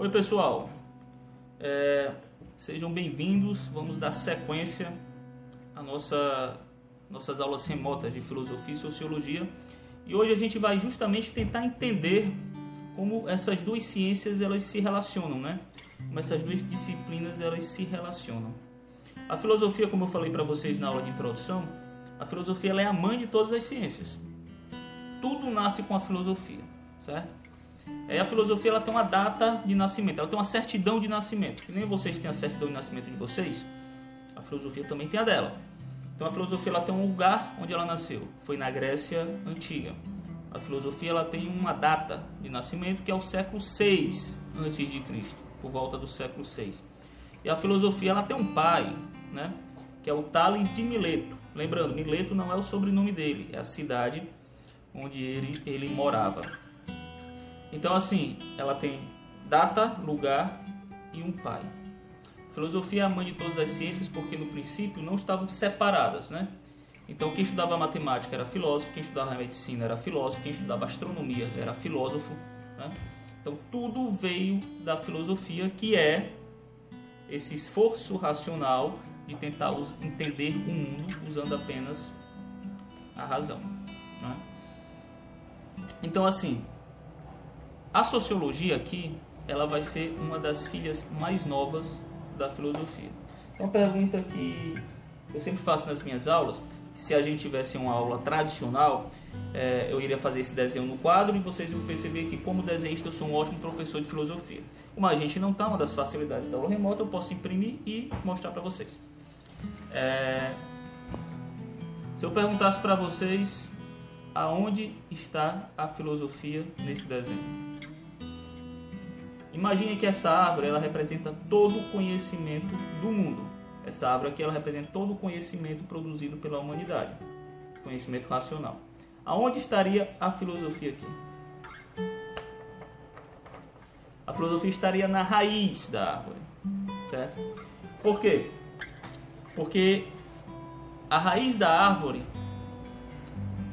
Oi pessoal, é, sejam bem-vindos. Vamos dar sequência à nossa nossas aulas remotas de filosofia e sociologia. E hoje a gente vai justamente tentar entender como essas duas ciências elas se relacionam, né? Como essas duas disciplinas elas se relacionam. A filosofia, como eu falei para vocês na aula de introdução, a filosofia é a mãe de todas as ciências. Tudo nasce com a filosofia, certo? É, a filosofia ela tem uma data de nascimento, ela tem uma certidão de nascimento. Que nem vocês têm a certidão de nascimento de vocês, a filosofia também tem a dela. Então a filosofia ela tem um lugar onde ela nasceu, foi na Grécia antiga. A filosofia ela tem uma data de nascimento que é o século 6 antes de Cristo, por volta do século 6. E a filosofia ela tem um pai, né, que é o Tales de Mileto. Lembrando, Mileto não é o sobrenome dele, é a cidade onde ele, ele morava. Então, assim, ela tem data, lugar e um pai. Filosofia é a mãe de todas as ciências porque no princípio não estavam separadas, né? Então, quem estudava matemática era filósofo, quem estudava medicina era filósofo, quem estudava astronomia era filósofo. Né? Então, tudo veio da filosofia, que é esse esforço racional de tentar entender o mundo usando apenas a razão. Né? Então, assim, a sociologia aqui, ela vai ser uma das filhas mais novas da filosofia. Então, uma pergunta que eu sempre faço nas minhas aulas, se a gente tivesse uma aula tradicional, é, eu iria fazer esse desenho no quadro e vocês vão perceber que como desenhista eu sou um ótimo professor de filosofia. Como a gente não está, uma das facilidades da aula remota, eu posso imprimir e mostrar para vocês. É, se eu perguntasse para vocês aonde está a filosofia nesse desenho, Imagine que essa árvore ela representa todo o conhecimento do mundo. Essa árvore aqui ela representa todo o conhecimento produzido pela humanidade, conhecimento racional. Aonde estaria a filosofia aqui? A filosofia estaria na raiz da árvore, certo? Por quê? Porque a raiz da árvore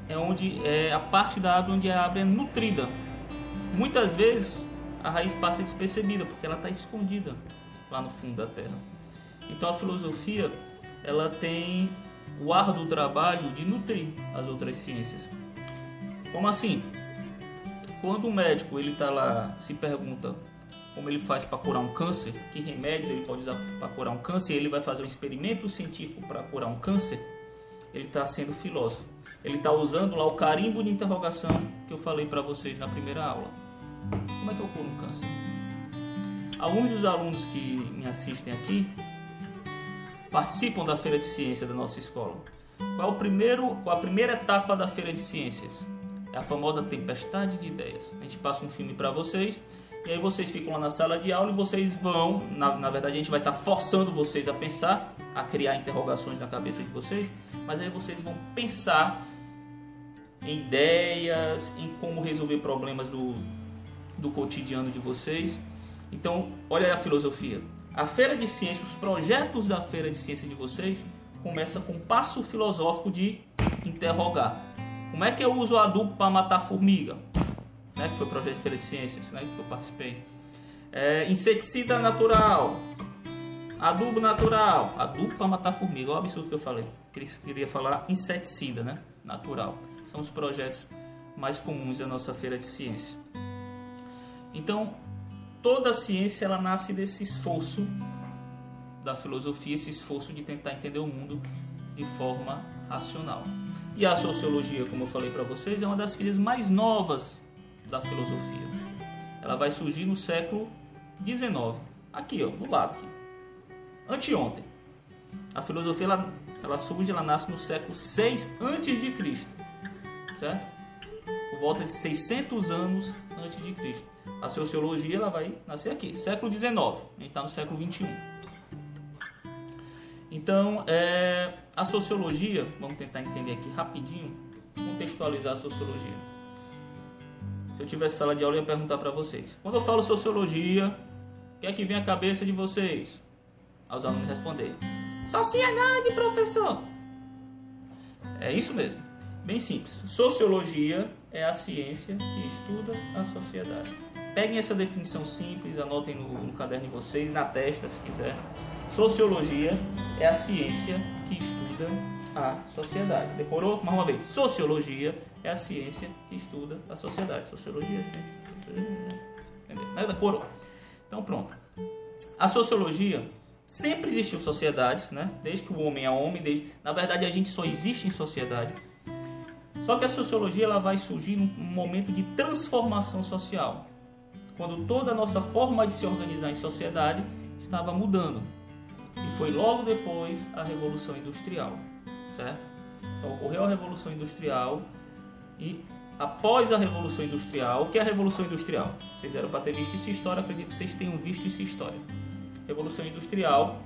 é onde é a parte da árvore onde a árvore é nutrida. Muitas vezes a raiz passa despercebida, porque ela está escondida lá no fundo da terra. Então a filosofia ela tem o árduo trabalho de nutrir as outras ciências. Como assim? Quando o médico ele está lá se pergunta como ele faz para curar um câncer, que remédios ele pode usar para curar um câncer, ele vai fazer um experimento científico para curar um câncer, ele está sendo filósofo. Ele está usando lá o carimbo de interrogação que eu falei para vocês na primeira aula. Como é que eu curo um câncer? Alguns dos alunos que me assistem aqui participam da feira de ciência da nossa escola. Qual, é o primeiro, qual a primeira etapa da feira de ciências? É a famosa tempestade de ideias. A gente passa um filme para vocês e aí vocês ficam lá na sala de aula e vocês vão, na, na verdade a gente vai estar tá forçando vocês a pensar, a criar interrogações na cabeça de vocês, mas aí vocês vão pensar em ideias, em como resolver problemas do, do cotidiano de vocês. Então, olha a filosofia. A feira de ciência, os projetos da feira de ciência de vocês começa com um passo filosófico de interrogar. Como é que eu uso adubo para matar formiga? Né, que foi o projeto de feira de ciências né, que eu participei. É, inseticida natural. Adubo natural. Adubo para matar formiga. Olha o absurdo que eu falei. Queria falar inseticida né, natural. São os projetos mais comuns da nossa feira de ciência. Então, toda a ciência ela nasce desse esforço da filosofia, esse esforço de tentar entender o mundo de forma racional. E a sociologia, como eu falei para vocês, é uma das filhas mais novas da filosofia. Ela vai surgir no século XIX, aqui, ó, do lado aqui. Anteontem. A filosofia ela, ela surge, ela nasce no século 6 antes de Cristo, certo? Por volta de 600 anos antes de Cristo. A sociologia ela vai nascer aqui, século XIX. A gente está no século XXI. Então, é, a sociologia, vamos tentar entender aqui rapidinho, contextualizar a sociologia. Se eu tivesse sala de aula, eu ia perguntar para vocês. Quando eu falo sociologia, o que é que vem à cabeça de vocês? Aos alunos responderem. Sociedade, professor! É isso mesmo. Bem simples. Sociologia é a ciência que estuda a sociedade. Peguem essa definição simples, anotem no, no caderno de vocês, na testa se quiser. Sociologia é a ciência que estuda a sociedade. Decorou? Mais uma vez. Sociologia é a ciência que estuda a sociedade. Sociologia, gente. Entendeu? Decorou? Então pronto. A sociologia sempre existiu sociedades, né? Desde que o homem é homem, desde... na verdade a gente só existe em sociedade. Só que a sociologia ela vai surgir num momento de transformação social, quando toda a nossa forma de se organizar em sociedade estava mudando. E foi logo depois a Revolução Industrial, certo? Então ocorreu a Revolução Industrial e após a Revolução Industrial, o que é a Revolução Industrial? Vocês eram para ter visto em história, acredito que vocês tenham visto em história. Revolução Industrial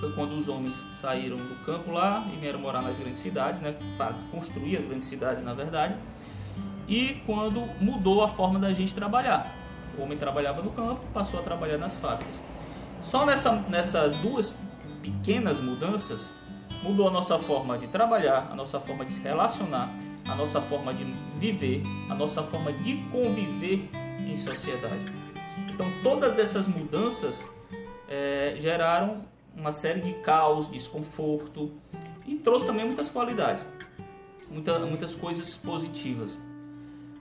foi quando os homens saíram do campo lá e vieram morar nas grandes cidades, né? Construir as grandes cidades, na verdade. E quando mudou a forma da gente trabalhar. O homem trabalhava no campo, passou a trabalhar nas fábricas. Só nessa, nessas duas pequenas mudanças mudou a nossa forma de trabalhar, a nossa forma de se relacionar, a nossa forma de viver, a nossa forma de conviver em sociedade. Então todas essas mudanças é, geraram uma série de caos, desconforto e trouxe também muitas qualidades, muita, muitas coisas positivas.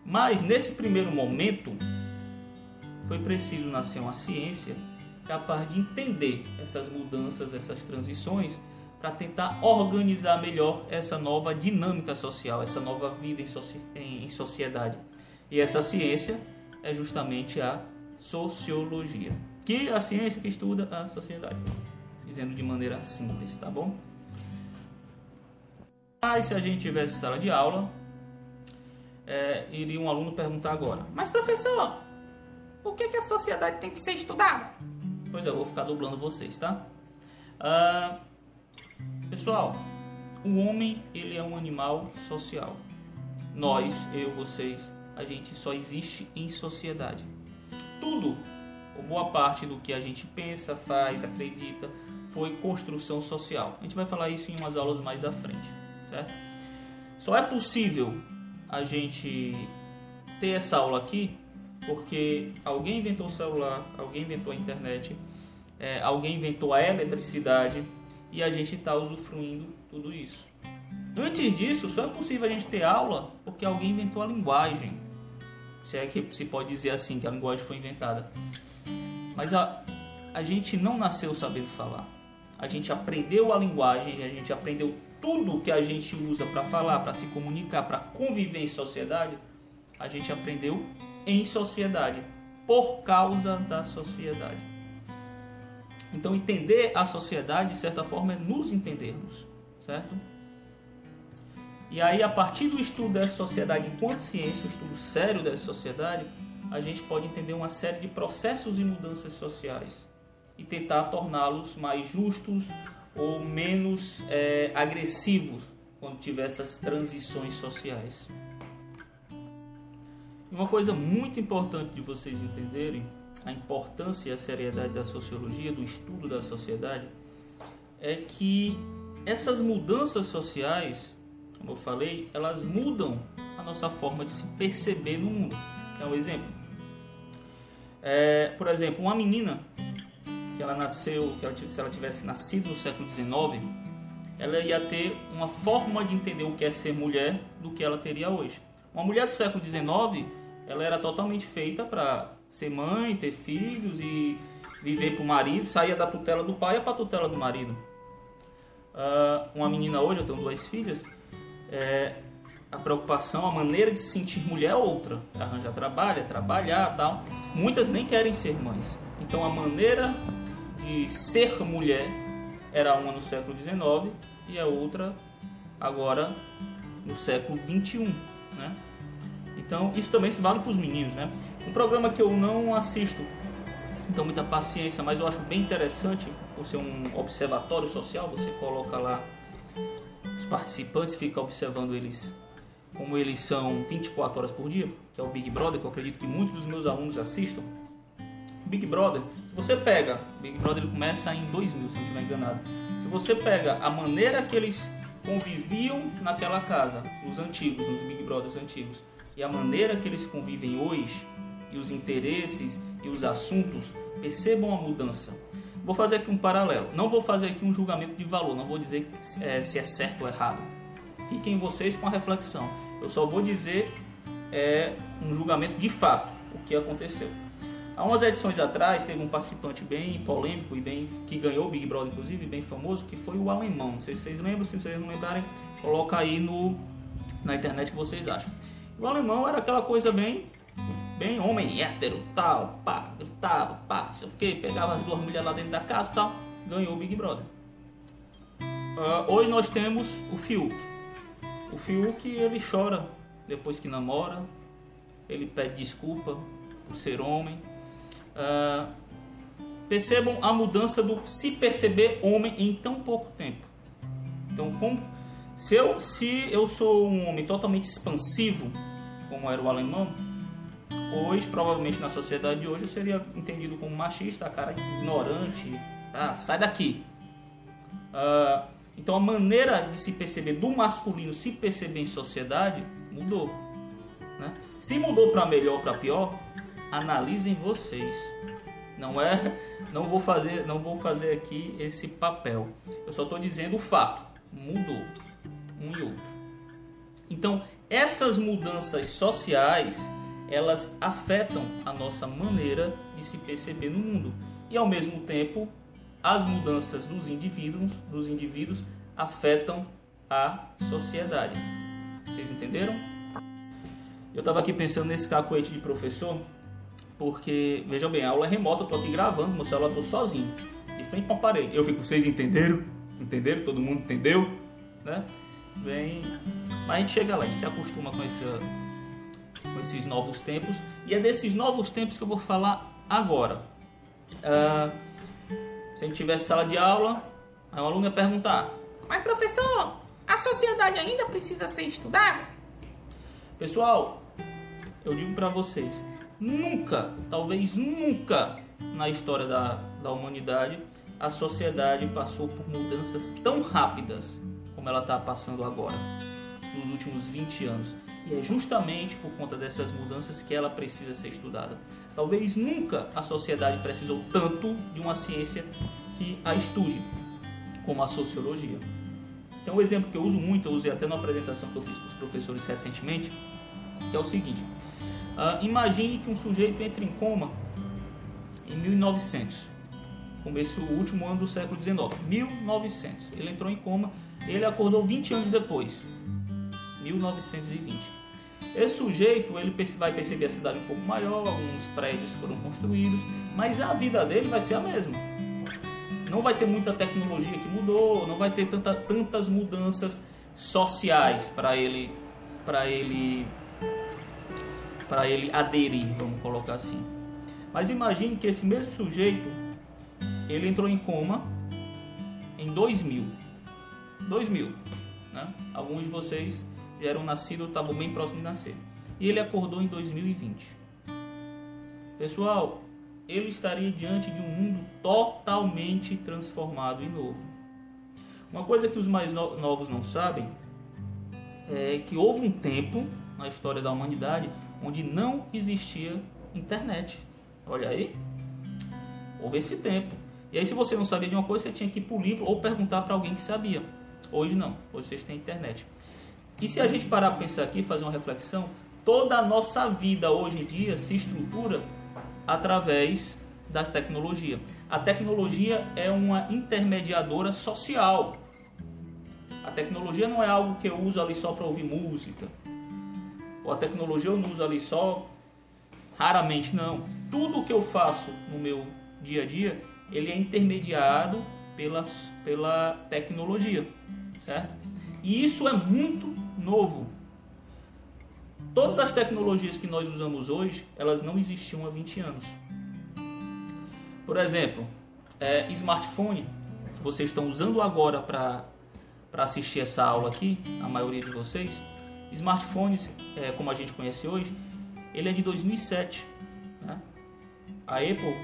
Mas nesse primeiro momento foi preciso nascer uma ciência capaz de entender essas mudanças, essas transições, para tentar organizar melhor essa nova dinâmica social, essa nova vida em, em sociedade. E essa ciência é justamente a sociologia, que é a ciência que estuda a sociedade dizendo de maneira simples, tá bom? Mas se a gente tivesse sala de aula, é, iria um aluno perguntar agora: Mas professor, por que, que a sociedade tem que ser estudada? Pois é, eu vou ficar dublando vocês, tá? Ah, pessoal, o homem ele é um animal social. Nós, eu, vocês, a gente só existe em sociedade. Tudo, ou boa parte do que a gente pensa, faz, acredita, foi construção social. A gente vai falar isso em umas aulas mais à frente, certo? Só é possível a gente ter essa aula aqui porque alguém inventou o celular, alguém inventou a internet, é, alguém inventou a eletricidade e a gente está usufruindo tudo isso. Antes disso, só é possível a gente ter aula porque alguém inventou a linguagem. Se é que se pode dizer assim que a linguagem foi inventada. Mas a, a gente não nasceu sabendo falar a gente aprendeu a linguagem, a gente aprendeu tudo que a gente usa para falar, para se comunicar, para conviver em sociedade, a gente aprendeu em sociedade, por causa da sociedade. Então, entender a sociedade, de certa forma, é nos entendermos, certo? E aí, a partir do estudo dessa sociedade enquanto ciência, o estudo sério dessa sociedade, a gente pode entender uma série de processos e mudanças sociais e tentar torná-los mais justos ou menos é, agressivos quando tiver essas transições sociais. Uma coisa muito importante de vocês entenderem a importância e a seriedade da sociologia, do estudo da sociedade, é que essas mudanças sociais, como eu falei, elas mudam a nossa forma de se perceber no mundo. É um exemplo. É, por exemplo, uma menina que ela nasceu, que ela, se ela tivesse nascido no século XIX, ela ia ter uma forma de entender o que é ser mulher do que ela teria hoje. Uma mulher do século XIX, ela era totalmente feita para ser mãe, ter filhos e viver para o marido, saía da tutela do pai para a tutela do marido. Uh, uma menina hoje, eu tenho duas filhas, é, a preocupação, a maneira de se sentir mulher é outra. Arranjar trabalho, é trabalhar tal. Muitas nem querem ser mães. Então a maneira de ser mulher era uma no século XIX e a outra agora no século XXI, né? Então isso também se vale para os meninos, né? Um programa que eu não assisto, então muita paciência, mas eu acho bem interessante por ser um observatório social, você coloca lá os participantes, fica observando eles como eles são 24 horas por dia, que é o Big Brother, que eu acredito que muitos dos meus alunos assistam. Big Brother, se você pega, Big Brother ele começa em 2000, se não estiver enganado. Se você pega a maneira que eles conviviam naquela casa, nos antigos, nos Big Brothers antigos, e a maneira que eles convivem hoje, e os interesses e os assuntos, percebam a mudança. Vou fazer aqui um paralelo. Não vou fazer aqui um julgamento de valor, não vou dizer é, se é certo ou errado. Fiquem vocês com a reflexão. Eu só vou dizer é, um julgamento de fato, o que aconteceu. Há umas edições atrás teve um participante bem polêmico e bem que ganhou o Big Brother, inclusive, bem famoso, que foi o alemão. Não sei se vocês lembram, se vocês não lembrarem, coloca aí no, na internet que vocês acham. O alemão era aquela coisa bem, bem homem hétero, tal, pá, gritava, pá, sei o que, pegava as duas mulheres lá dentro da casa tal, ganhou o Big Brother. Uh, hoje nós temos o Fiuk. O Fiuk ele chora depois que namora, ele pede desculpa por ser homem Uh, percebam a mudança do se perceber homem em tão pouco tempo. Então, como, se, eu, se eu sou um homem totalmente expansivo, como era o alemão, hoje, provavelmente na sociedade de hoje, eu seria entendido como machista, cara ignorante, tá? sai daqui. Uh, então, a maneira de se perceber do masculino, se perceber em sociedade, mudou. Né? Se mudou para melhor ou para pior, analisem vocês. Não é, não vou fazer, não vou fazer aqui esse papel. Eu só estou dizendo o fato. Mudou um e outro. Então, essas mudanças sociais, elas afetam a nossa maneira de se perceber no mundo. E ao mesmo tempo, as mudanças dos indivíduos, dos indivíduos afetam a sociedade. Vocês entenderam? Eu estava aqui pensando nesse cacoete de professor porque, vejam bem, a aula é remota, eu tô aqui gravando, meu celular tô sozinho, de frente para a parede. Eu fico, vocês entenderam? Entenderam? Todo mundo entendeu? Né? Bem, mas a gente chega lá, a gente se acostuma com, esse, com esses novos tempos. E é desses novos tempos que eu vou falar agora. Uh, se a gente tivesse sala de aula, a um aluno ia perguntar: Mas professor, a sociedade ainda precisa ser estudada? Pessoal, eu digo para vocês, Nunca, talvez nunca na história da, da humanidade a sociedade passou por mudanças tão rápidas como ela está passando agora, nos últimos 20 anos. E é justamente por conta dessas mudanças que ela precisa ser estudada. Talvez nunca a sociedade precisou tanto de uma ciência que a estude, como a sociologia. Então, um exemplo que eu uso muito, eu usei até na apresentação que eu fiz com os professores recentemente, que é o seguinte: Uh, imagine que um sujeito entre em coma em 1900, começo o último ano do século 19, 1900. Ele entrou em coma, ele acordou 20 anos depois, 1920. Esse sujeito ele vai perceber a cidade um pouco maior, alguns prédios foram construídos, mas a vida dele vai ser a mesma. Não vai ter muita tecnologia que mudou, não vai ter tanta, tantas mudanças sociais para ele, para ele para ele aderir, vamos colocar assim. Mas imagine que esse mesmo sujeito, ele entrou em coma em 2000. 2000, né? Alguns de vocês já eram nascidos, estavam bem próximos de nascer. E ele acordou em 2020. Pessoal, ele estaria diante de um mundo totalmente transformado e novo. Uma coisa que os mais novos não sabem é que houve um tempo na história da humanidade onde não existia internet. Olha aí, houve esse tempo. E aí, se você não sabia de uma coisa, você tinha que ir para o livro ou perguntar para alguém que sabia. Hoje não, hoje vocês têm internet. E se a gente parar para pensar aqui, fazer uma reflexão, toda a nossa vida hoje em dia se estrutura através da tecnologia. A tecnologia é uma intermediadora social. A tecnologia não é algo que eu uso ali só para ouvir música, ou a tecnologia eu não uso ali só raramente não. Tudo que eu faço no meu dia a dia, ele é intermediado pela, pela tecnologia, certo? E isso é muito novo. Todas as tecnologias que nós usamos hoje, elas não existiam há 20 anos. Por exemplo, é, smartphone, vocês estão usando agora para assistir essa aula aqui, a maioria de vocês, Smartphones, é, como a gente conhece hoje, ele é de 2007. Né? A Apple,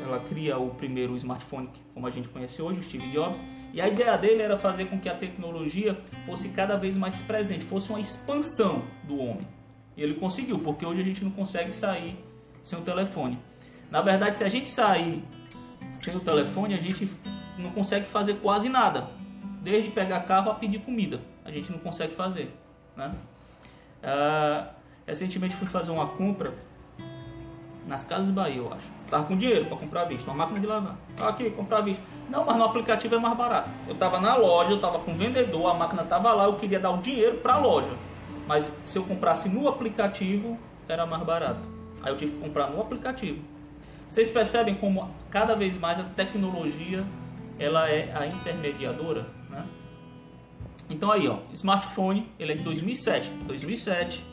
ela cria o primeiro smartphone como a gente conhece hoje, o Steve Jobs, e a ideia dele era fazer com que a tecnologia fosse cada vez mais presente, fosse uma expansão do homem. E ele conseguiu, porque hoje a gente não consegue sair sem o telefone. Na verdade, se a gente sair sem o telefone, a gente não consegue fazer quase nada. Desde pegar carro a pedir comida, a gente não consegue fazer. Né? Uh, recentemente fui fazer uma compra nas Casas Bahia, eu acho. Tava com dinheiro para comprar visto, uma máquina de lavar. Aqui, comprar visto. Não, mas no aplicativo é mais barato. Eu tava na loja, eu tava com o vendedor, a máquina tava lá, eu queria dar o dinheiro para a loja. Mas se eu comprasse no aplicativo, era mais barato. Aí eu tive que comprar no aplicativo. Vocês percebem como cada vez mais a tecnologia ela é a intermediadora? Então aí, ó, smartphone, ele é de 2007, 2007,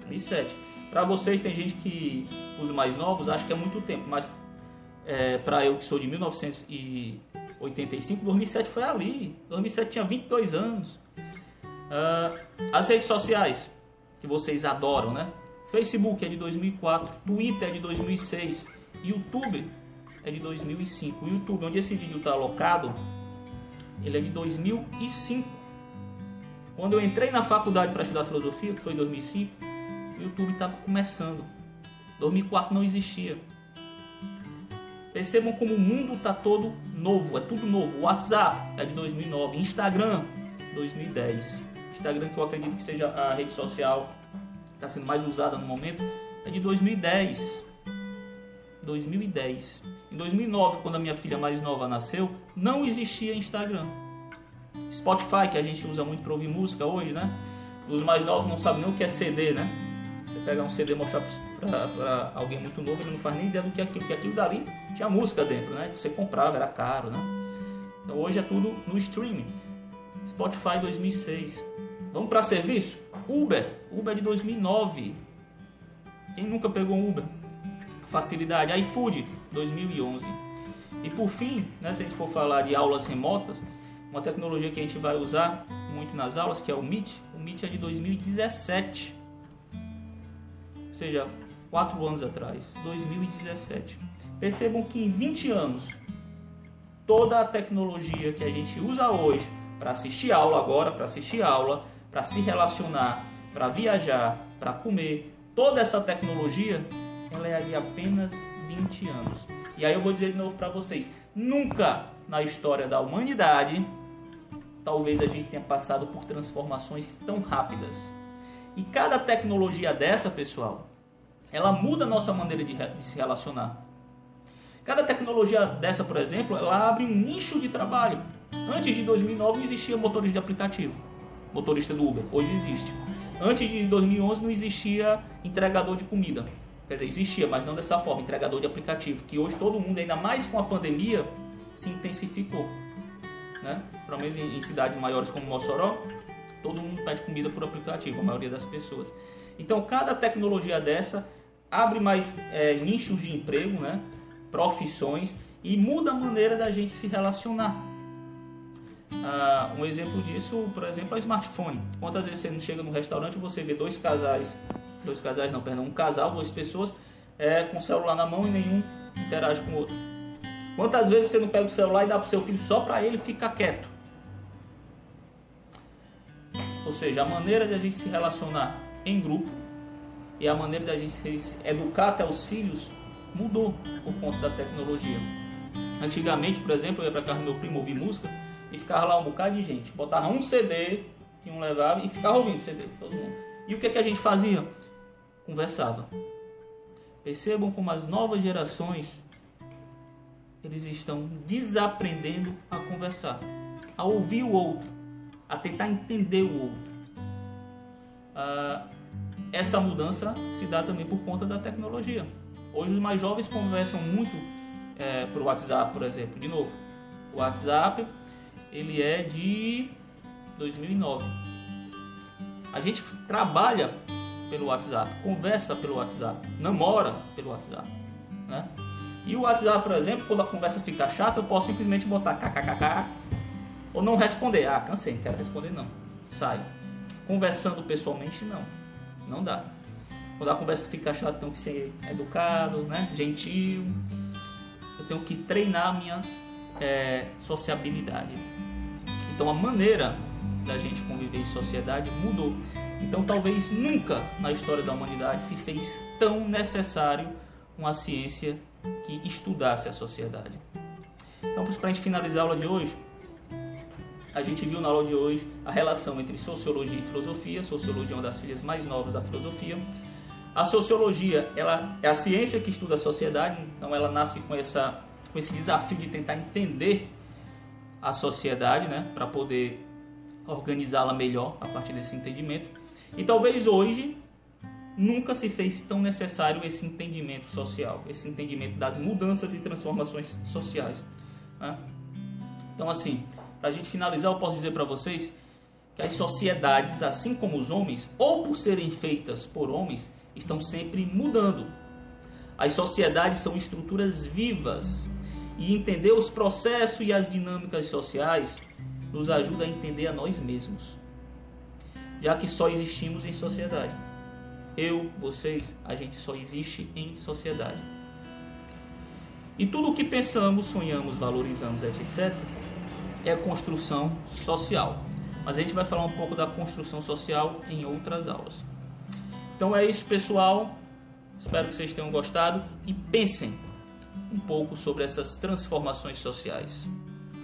2007. Para vocês tem gente que os mais novos acha que é muito tempo, mas é, para eu que sou de 1985, 2007 foi ali. 2007 tinha 22 anos. Uh, as redes sociais que vocês adoram, né? Facebook é de 2004, Twitter é de 2006, YouTube é de 2005. O YouTube, onde esse vídeo está alocado, ele é de 2005. Quando eu entrei na faculdade para estudar filosofia, que foi em 2005, o YouTube estava começando. 2004 não existia. Percebam como o mundo está todo novo, é tudo novo. WhatsApp é de 2009, Instagram 2010. Instagram que eu acredito que seja a rede social que está sendo mais usada no momento é de 2010. 2010. Em 2009, quando a minha filha mais nova nasceu, não existia Instagram. Spotify, que a gente usa muito para ouvir música hoje, né? Os mais novos não sabem nem o que é CD, né? Você pegar um CD e mostrar para alguém muito novo, ele não faz nem ideia do que é aquilo, porque aquilo dali tinha música dentro, né? Você comprava, era caro, né? Então hoje é tudo no streaming. Spotify 2006. Vamos para serviço? Uber. Uber de 2009. Quem nunca pegou um Uber? Facilidade. iFood 2011. E por fim, né, se a gente for falar de aulas remotas, uma tecnologia que a gente vai usar muito nas aulas, que é o Meet. O Meet é de 2017. Ou seja, 4 anos atrás, 2017. Percebam que em 20 anos, toda a tecnologia que a gente usa hoje para assistir aula agora, para assistir aula, para se relacionar, para viajar, para comer, toda essa tecnologia, ela é de apenas 20 anos. E aí eu vou dizer de novo para vocês, nunca na história da humanidade, talvez a gente tenha passado por transformações tão rápidas. E cada tecnologia dessa, pessoal, ela muda a nossa maneira de, de se relacionar. Cada tecnologia dessa, por exemplo, ela abre um nicho de trabalho. Antes de 2009 não existia motorista de aplicativo, motorista do Uber. Hoje existe. Antes de 2011 não existia entregador de comida. Quer dizer, existia, mas não dessa forma, entregador de aplicativo. Que hoje todo mundo, ainda mais com a pandemia, se intensificou. Né? Pelo menos em, em cidades maiores como Mossoró, todo mundo pede comida por aplicativo, a maioria das pessoas. Então, cada tecnologia dessa abre mais é, nichos de emprego, né? profissões e muda a maneira da gente se relacionar. Ah, um exemplo disso, por exemplo, é o smartphone. Quantas vezes você chega no restaurante e você vê dois casais, dois casais não, perdão, um casal, duas pessoas é, com o celular na mão e nenhum interage com o outro. Quantas vezes você não pega o celular e dá para o seu filho só para ele ficar quieto? Ou seja, a maneira de a gente se relacionar em grupo e a maneira da gente educar até os filhos mudou por conta da tecnologia. Antigamente, por exemplo, eu ia para casa do meu primo ouvir música e ficava lá um bocado de gente. Botava um CD que um levava e ficava ouvindo CD, todo mundo. E o que, é que a gente fazia? Conversava. Percebam como as novas gerações eles estão desaprendendo a conversar, a ouvir o outro, a tentar entender o outro. Ah, essa mudança se dá também por conta da tecnologia. Hoje os mais jovens conversam muito é, por WhatsApp, por exemplo. De novo, o WhatsApp ele é de 2009. A gente trabalha pelo WhatsApp, conversa pelo WhatsApp, namora pelo WhatsApp, né? E o WhatsApp, por exemplo, quando a conversa fica chata, eu posso simplesmente botar kkkk ou não responder. Ah, cansei, não quero responder não. Sai. Conversando pessoalmente, não. Não dá. Quando a conversa fica chata, eu tenho que ser educado, né? gentil. Eu tenho que treinar a minha é, sociabilidade. Então a maneira da gente conviver em sociedade mudou. Então, talvez nunca na história da humanidade se fez tão necessário uma ciência que estudasse a sociedade. Então, para a gente finalizar a aula de hoje, a gente viu na aula de hoje a relação entre sociologia e filosofia. Sociologia é uma das filhas mais novas da filosofia. A sociologia ela é a ciência que estuda a sociedade, então ela nasce com, essa, com esse desafio de tentar entender a sociedade, né, para poder organizá-la melhor a partir desse entendimento. E talvez hoje nunca se fez tão necessário esse entendimento social, esse entendimento das mudanças e transformações sociais. Né? Então, assim, para a gente finalizar, eu posso dizer para vocês que as sociedades, assim como os homens, ou por serem feitas por homens, estão sempre mudando. As sociedades são estruturas vivas e entender os processos e as dinâmicas sociais nos ajuda a entender a nós mesmos, já que só existimos em sociedade. Eu, vocês, a gente só existe em sociedade. E tudo o que pensamos, sonhamos, valorizamos, etc., é construção social. Mas a gente vai falar um pouco da construção social em outras aulas. Então é isso, pessoal. Espero que vocês tenham gostado e pensem um pouco sobre essas transformações sociais.